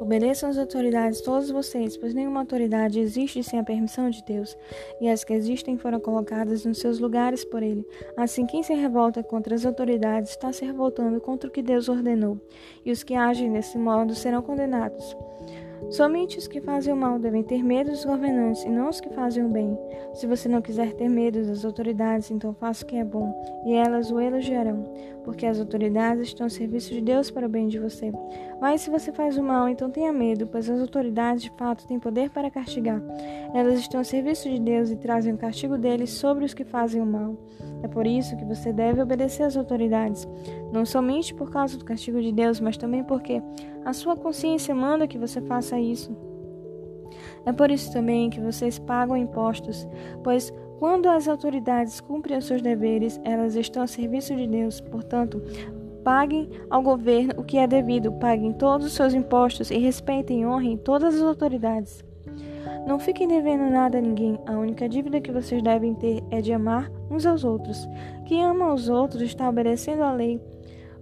Obedeçam às autoridades todos vocês, pois nenhuma autoridade existe sem a permissão de Deus, e as que existem foram colocadas nos seus lugares por ele. Assim, quem se revolta contra as autoridades está se revoltando contra o que Deus ordenou, e os que agem desse modo serão condenados. Somente os que fazem o mal devem ter medo dos governantes e não os que fazem o bem. Se você não quiser ter medo das autoridades, então faça o que é bom, e elas o elogiarão, porque as autoridades estão ao serviço de Deus para o bem de você. Mas se você faz o mal, então tenha medo, pois as autoridades de fato têm poder para castigar. Elas estão ao serviço de Deus e trazem o castigo deles sobre os que fazem o mal. É por isso que você deve obedecer às autoridades, não somente por causa do castigo de Deus, mas também porque a sua consciência manda que você faça isso. É por isso também que vocês pagam impostos, pois quando as autoridades cumprem os seus deveres, elas estão a serviço de Deus. Portanto, paguem ao governo o que é devido, paguem todos os seus impostos e respeitem e honrem todas as autoridades. Não fiquem devendo nada a ninguém. A única dívida que vocês devem ter é de amar uns aos outros. Quem ama os outros está obedecendo a lei.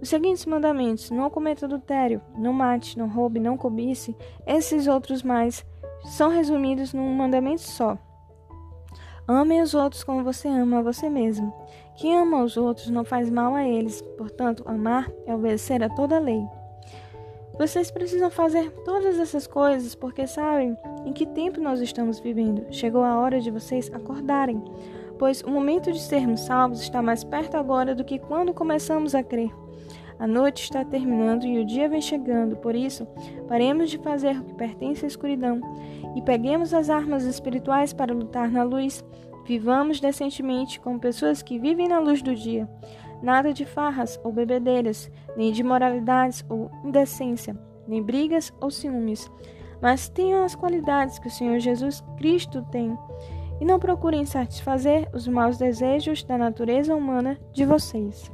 Os seguintes mandamentos: não cometa adultério, não mate, não roube, não cobice. Esses outros mais são resumidos num mandamento só. Ame os outros como você ama a você mesmo. Quem ama os outros não faz mal a eles. Portanto, amar é obedecer a toda a lei. Vocês precisam fazer todas essas coisas porque sabem em que tempo nós estamos vivendo. Chegou a hora de vocês acordarem, pois o momento de sermos salvos está mais perto agora do que quando começamos a crer. A noite está terminando e o dia vem chegando, por isso, paremos de fazer o que pertence à escuridão e peguemos as armas espirituais para lutar na luz. Vivamos decentemente como pessoas que vivem na luz do dia. Nada de farras ou bebedeiras, nem de moralidades ou indecência, nem brigas ou ciúmes, mas tenham as qualidades que o Senhor Jesus Cristo tem, e não procurem satisfazer os maus desejos da natureza humana de vocês.